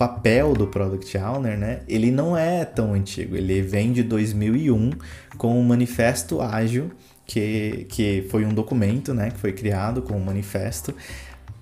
papel do Product Owner, né, ele não é tão antigo. Ele vem de 2001 com o Manifesto Ágil, que, que foi um documento né, que foi criado com o manifesto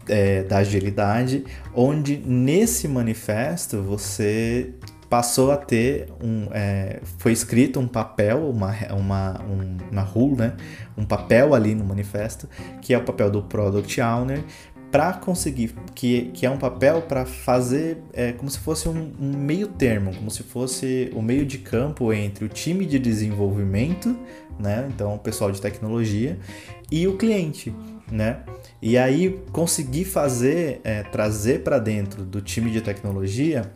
é, da agilidade, onde nesse manifesto você passou a ter um é, foi escrito um papel uma uma um, uma rule né um papel ali no manifesto que é o papel do product owner para conseguir que, que é um papel para fazer é, como se fosse um, um, meio termo como se fosse o meio de campo entre o time de desenvolvimento né então o pessoal de tecnologia e o cliente né? E aí conseguir fazer é, trazer para dentro do time de tecnologia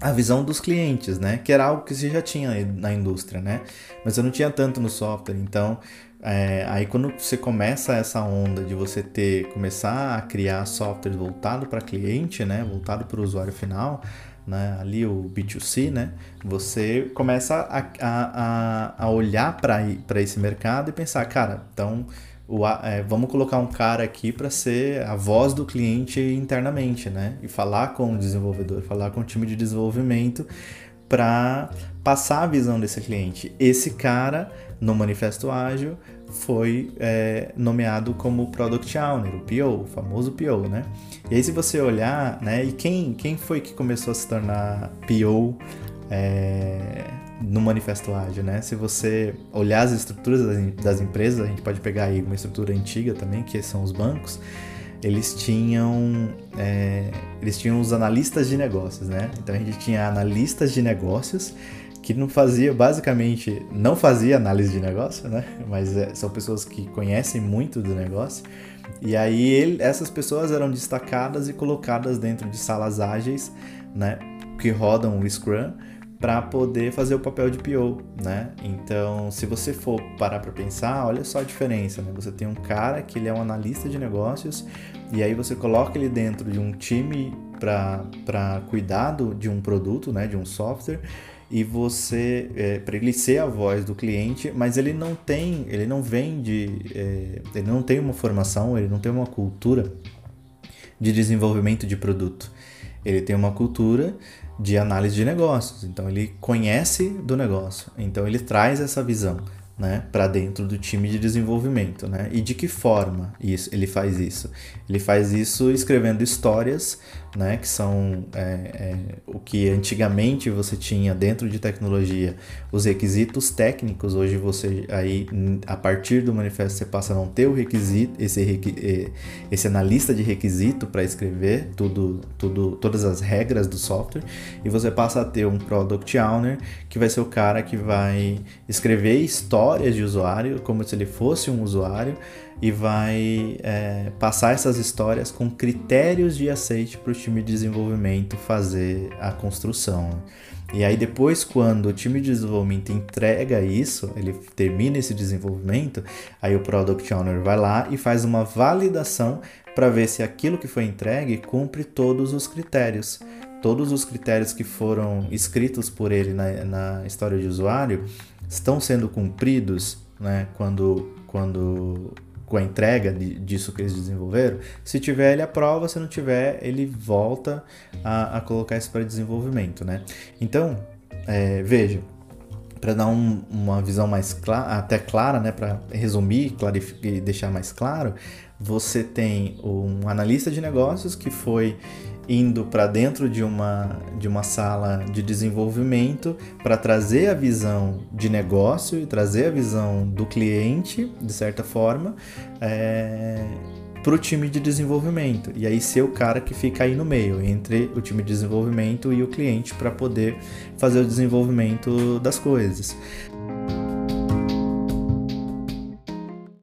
a visão dos clientes, né? Que era algo que você já tinha na indústria, né? Mas eu não tinha tanto no software. Então, é, aí quando você começa essa onda de você ter começar a criar software voltado para cliente, né? Voltado para o usuário final, né? Ali o B2C, né? Você começa a, a, a olhar para esse mercado e pensar, cara, então o, é, vamos colocar um cara aqui para ser a voz do cliente internamente, né? E falar com o desenvolvedor, falar com o time de desenvolvimento para passar a visão desse cliente. Esse cara, no Manifesto Ágil, foi é, nomeado como Product Owner, o PO, o famoso PO, né? E aí se você olhar, né? E quem, quem foi que começou a se tornar PO é, no Manifesto Ágil, né? Se você olhar as estruturas das, empresas, a gente pode pegar aí uma estrutura antiga também, que são os bancos, eles tinham é, eles tinham os analistas de negócios, né? Então a gente tinha analistas de negócios que não fazia basicamente não fazia análise de negócio, né? Mas é, são pessoas que conhecem muito do negócio. E aí ele, essas pessoas eram destacadas e colocadas dentro de salas ágeis, né? Que rodam o Scrum para poder fazer o papel de PO, né? Então, se você for parar para pensar, olha só a diferença, né? Você tem um cara que ele é um analista de negócios e aí você coloca ele dentro de um time para cuidado de um produto, né? De um software e você é, para ele ser a voz do cliente, mas ele não tem, ele não vem de, é, ele não tem uma formação, ele não tem uma cultura de desenvolvimento de produto. Ele tem uma cultura de análise de negócios. Então ele conhece do negócio. Então ele traz essa visão né, para dentro do time de desenvolvimento, né? E de que forma isso, ele faz isso? Ele faz isso escrevendo histórias, né, que são é, é, o que antigamente você tinha dentro de tecnologia, os requisitos técnicos. Hoje você aí a partir do manifesto você passa a não ter o requisito, esse esse analista de requisito para escrever tudo, tudo, todas as regras do software e você passa a ter um product owner que vai ser o cara que vai escrever histórias histórias de usuário, como se ele fosse um usuário, e vai é, passar essas histórias com critérios de aceite para o time de desenvolvimento fazer a construção. E aí depois, quando o time de desenvolvimento entrega isso, ele termina esse desenvolvimento, aí o Product Owner vai lá e faz uma validação para ver se aquilo que foi entregue cumpre todos os critérios. Todos os critérios que foram escritos por ele na, na história de usuário estão sendo cumpridos né, quando, quando com a entrega de, disso que eles desenvolveram. Se tiver, ele aprova, se não tiver, ele volta a, a colocar isso para desenvolvimento. Né? Então, é, para dar um, uma visão mais clara, até clara, né, para resumir e deixar mais claro, você tem um analista de negócios que foi indo para dentro de uma, de uma sala de desenvolvimento para trazer a visão de negócio e trazer a visão do cliente, de certa forma, é, para o time de desenvolvimento. E aí ser o cara que fica aí no meio, entre o time de desenvolvimento e o cliente, para poder fazer o desenvolvimento das coisas.